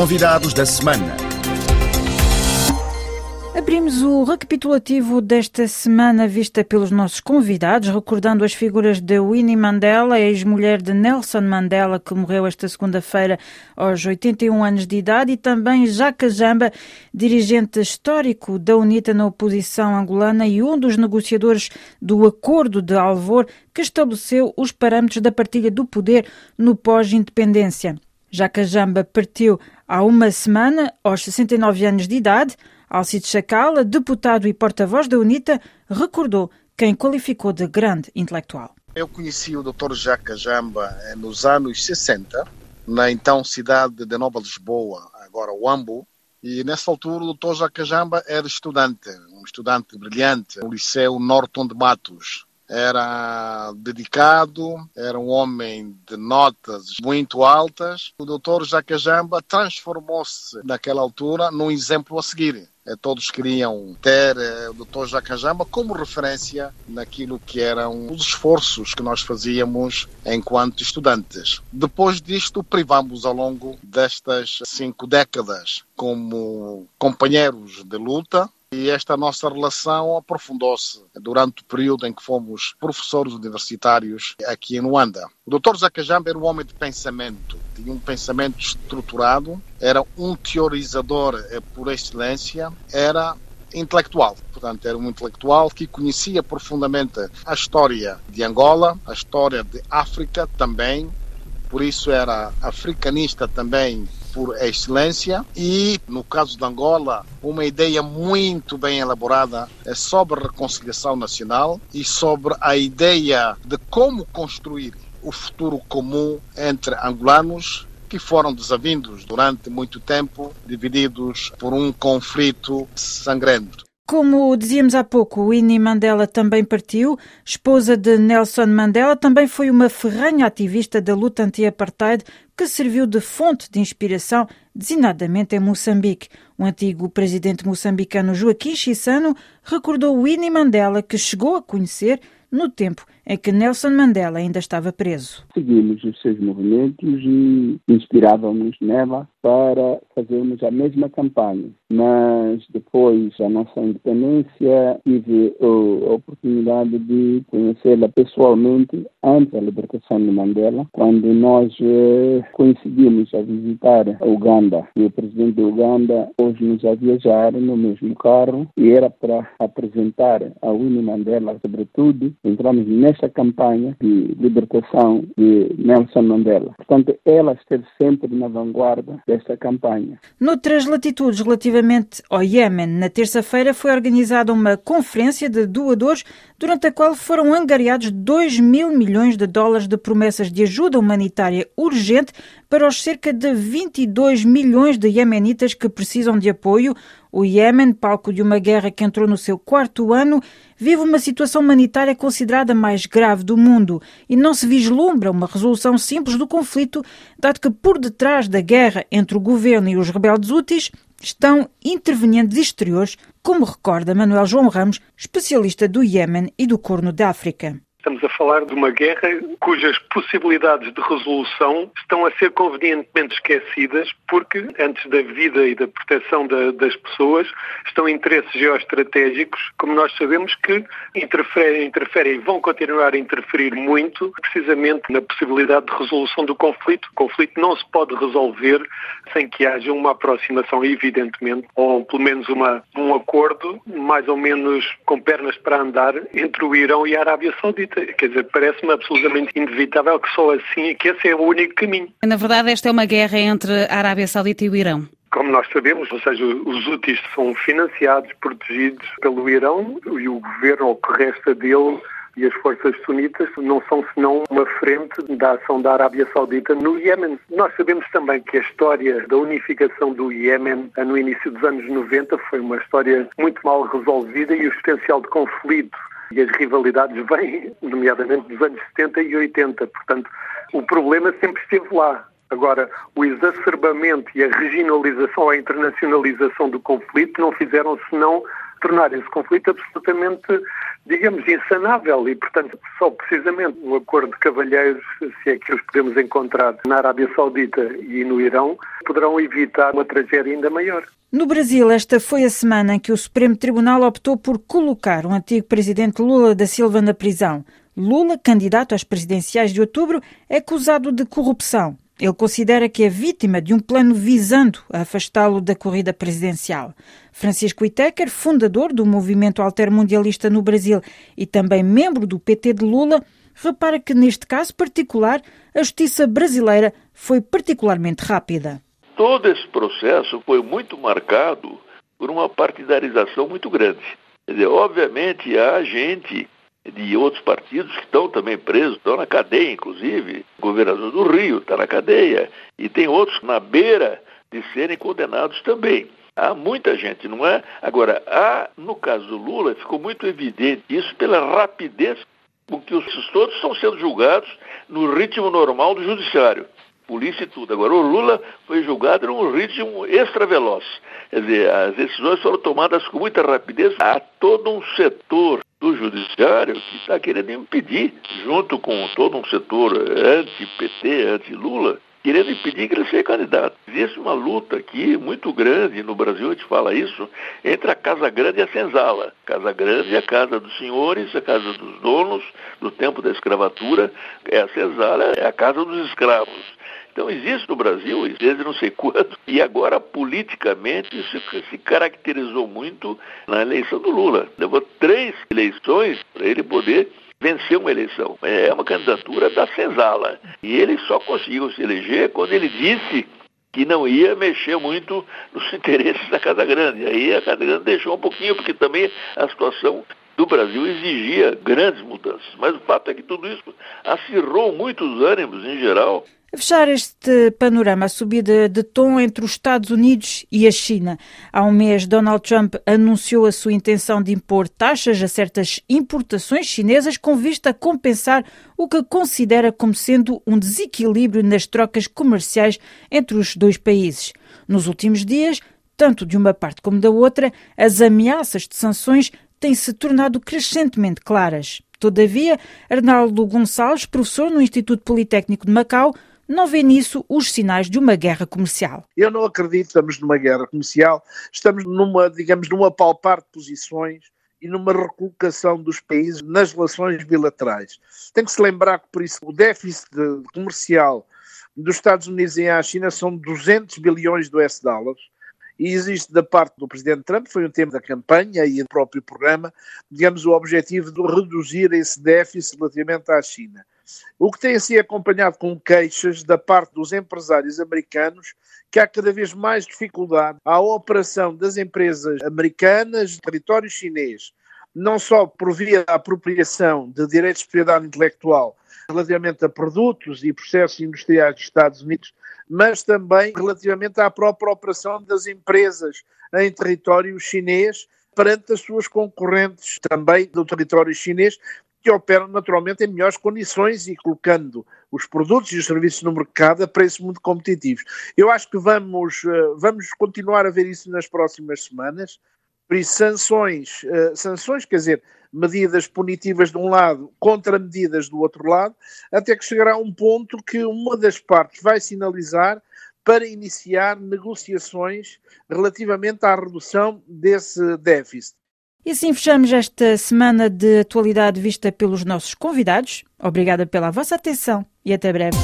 Convidados da semana. Abrimos o recapitulativo desta semana vista pelos nossos convidados, recordando as figuras de Winnie Mandela, ex-mulher de Nelson Mandela, que morreu esta segunda-feira aos 81 anos de idade, e também Jaca Jamba, dirigente histórico da UNITA na oposição angolana e um dos negociadores do Acordo de Alvor, que estabeleceu os parâmetros da partilha do poder no pós-independência. Jaca Jamba partiu há uma semana, aos 69 anos de idade, Alcide Chacala, deputado e porta-voz da UNITA, recordou quem qualificou de grande intelectual. Eu conheci o Dr. Jacques Jamba eh, nos anos 60, na então cidade de Nova Lisboa, agora Wambo, e nessa altura o Dr. Jacques Jamba era estudante, um estudante brilhante, no Liceu Norton de Matos. Era dedicado, era um homem de notas muito altas. O Dr. Jacques Jamba transformou-se naquela altura num exemplo a seguir eh, todos queriam ter eh, o Dr. Jacajamba como referência naquilo que eram os esforços que nós fazíamos enquanto estudantes. Depois disto, privamos ao longo destas cinco décadas como companheiros de luta, e esta nossa relação aprofundou-se durante o período em que fomos professores universitários aqui em Luanda. O Dr. Zacajamba era um homem de pensamento, tinha um pensamento estruturado, era um teorizador eh, por excelência, era intelectual. Portanto, era um intelectual que conhecia profundamente a história de Angola, a história de África também, por isso era africanista também por excelência e, no caso de Angola, uma ideia muito bem elaborada é sobre reconciliação nacional e sobre a ideia de como construir o futuro comum entre angolanos que foram desavindos durante muito tempo, divididos por um conflito sangrento. Como dizíamos há pouco, Winnie Mandela também partiu. Esposa de Nelson Mandela, também foi uma ferranha ativista da luta anti-apartheid que serviu de fonte de inspiração, designadamente em Moçambique. O antigo presidente moçambicano Joaquim Chissano recordou Winnie Mandela, que chegou a conhecer no tempo em que Nelson Mandela ainda estava preso. Seguimos os seus movimentos e inspirávamos nela para fazermos a mesma campanha. Mas depois da nossa independência, tive a oportunidade de conhecê-la pessoalmente antes da libertação de Mandela, quando nós eh, coincidimos a visitar a Uganda. E o presidente da Uganda pôs-nos a viajar no mesmo carro e era para apresentar a Winnie Mandela, sobretudo. Entramos nesta campanha de libertação de Nelson Mandela. Portanto, ela esteve sempre na vanguarda desta campanha. Noutras latitudes, relativamente ao Iêmen, na terça-feira foi organizada uma conferência de doadores durante a qual foram angariados 2 mil milhões de dólares de promessas de ajuda humanitária urgente para os cerca de 22 milhões de iemenitas que precisam de apoio. O Iêmen, palco de uma guerra que entrou no seu quarto ano, vive uma situação humanitária considerada mais grave do mundo e não se vislumbra uma resolução simples do conflito, dado que por detrás da guerra entre o governo e os rebeldes úteis estão intervenientes exteriores, como recorda Manuel João Ramos, especialista do Iêmen e do Corno de África. Estamos a falar de uma guerra cujas possibilidades de resolução estão a ser convenientemente esquecidas porque, antes da vida e da proteção da, das pessoas, estão interesses geoestratégicos, como nós sabemos, que interferem, interferem e vão continuar a interferir muito, precisamente na possibilidade de resolução do conflito. O conflito não se pode resolver sem que haja uma aproximação, evidentemente, ou pelo menos uma, um acordo, mais ou menos com pernas para andar, entre o Irão e a Arábia Saudita. Quer dizer, parece-me absolutamente inevitável que só assim, que esse é o único caminho. Na verdade, esta é uma guerra entre a Arábia Saudita e o Irão. Como nós sabemos, ou seja, os úteis são financiados, protegidos pelo Irão e o governo, ou que resta dele, e as forças sunitas não são senão uma frente da ação da Arábia Saudita no Iêmen. Nós sabemos também que a história da unificação do Iêmen no início dos anos 90 foi uma história muito mal resolvida e o potencial de conflito e as rivalidades vêm, nomeadamente, dos anos 70 e 80. Portanto, o problema sempre esteve lá. Agora, o exacerbamento e a regionalização, a internacionalização do conflito não fizeram senão tornar esse conflito absolutamente, digamos, insanável e, portanto, só precisamente o acordo de cavalheiros, se é que os podemos encontrar na Arábia Saudita e no Irão, poderão evitar uma tragédia ainda maior. No Brasil, esta foi a semana em que o Supremo Tribunal optou por colocar o antigo presidente Lula da Silva na prisão. Lula, candidato às presidenciais de outubro, é acusado de corrupção. Ele considera que é vítima de um plano visando afastá-lo da corrida presidencial. Francisco Itecker, fundador do movimento altermundialista no Brasil e também membro do PT de Lula, repara que neste caso particular a justiça brasileira foi particularmente rápida. Todo esse processo foi muito marcado por uma partidarização muito grande. Quer dizer, obviamente há gente de outros partidos que estão também presos, estão na cadeia, inclusive. O governador do Rio está na cadeia e tem outros na beira de serem condenados também. Há muita gente, não é? Agora, há, no caso do Lula, ficou muito evidente isso pela rapidez com que os todos estão sendo julgados no ritmo normal do judiciário polícia e tudo. Agora, o Lula foi julgado num ritmo extra-veloz. Quer dizer, as decisões foram tomadas com muita rapidez. Há todo um setor do judiciário que está querendo impedir, junto com todo um setor anti-PT, anti-Lula, querendo impedir que ele seja candidato. Existe uma luta aqui muito grande, no Brasil a gente fala isso, entre a Casa Grande e a Senzala. Casa Grande é a casa dos senhores, a casa dos donos, do tempo da escravatura, é a Senzala é a casa dos escravos. Então existe no Brasil, desde não sei quando, e agora politicamente isso se caracterizou muito na eleição do Lula. Levou três eleições para ele poder vencer uma eleição. É uma candidatura da senzala. E ele só conseguiu se eleger quando ele disse que não ia mexer muito nos interesses da Casa Grande. Aí a Casa Grande deixou um pouquinho, porque também a situação do Brasil exigia grandes mudanças. Mas o fato é que tudo isso acirrou muitos ânimos em geral a fechar este panorama, a subida de tom entre os Estados Unidos e a China. Há um mês, Donald Trump anunciou a sua intenção de impor taxas a certas importações chinesas com vista a compensar o que considera como sendo um desequilíbrio nas trocas comerciais entre os dois países. Nos últimos dias, tanto de uma parte como da outra, as ameaças de sanções têm se tornado crescentemente claras. Todavia, Arnaldo Gonçalves, professor no Instituto Politécnico de Macau, não vê nisso os sinais de uma guerra comercial. Eu não acredito que estamos numa guerra comercial, estamos numa, digamos, numa palpar de posições e numa recolocação dos países nas relações bilaterais. Tem que se lembrar que, por isso, o déficit comercial dos Estados Unidos e a China são 200 bilhões de US dólares e existe da parte do Presidente Trump, foi um tema da campanha e do próprio programa, digamos, o objetivo de reduzir esse déficit relativamente à China. O que tem sido acompanhado com queixas da parte dos empresários americanos que há cada vez mais dificuldade à operação das empresas americanas no território chinês, não só por via da apropriação de direitos de propriedade intelectual relativamente a produtos e processos industriais dos Estados Unidos, mas também relativamente à própria operação das empresas em território chinês perante as suas concorrentes também do território chinês, que operam naturalmente em melhores condições e colocando os produtos e os serviços no mercado a preços muito competitivos. Eu acho que vamos, eh, vamos continuar a ver isso nas próximas semanas. Por isso, sanções, eh, sanções, quer dizer, medidas punitivas de um lado contra medidas do outro lado, até que chegará um ponto que uma das partes vai sinalizar para iniciar negociações relativamente à redução desse déficit. E assim fechamos esta semana de atualidade vista pelos nossos convidados. Obrigada pela vossa atenção e até breve.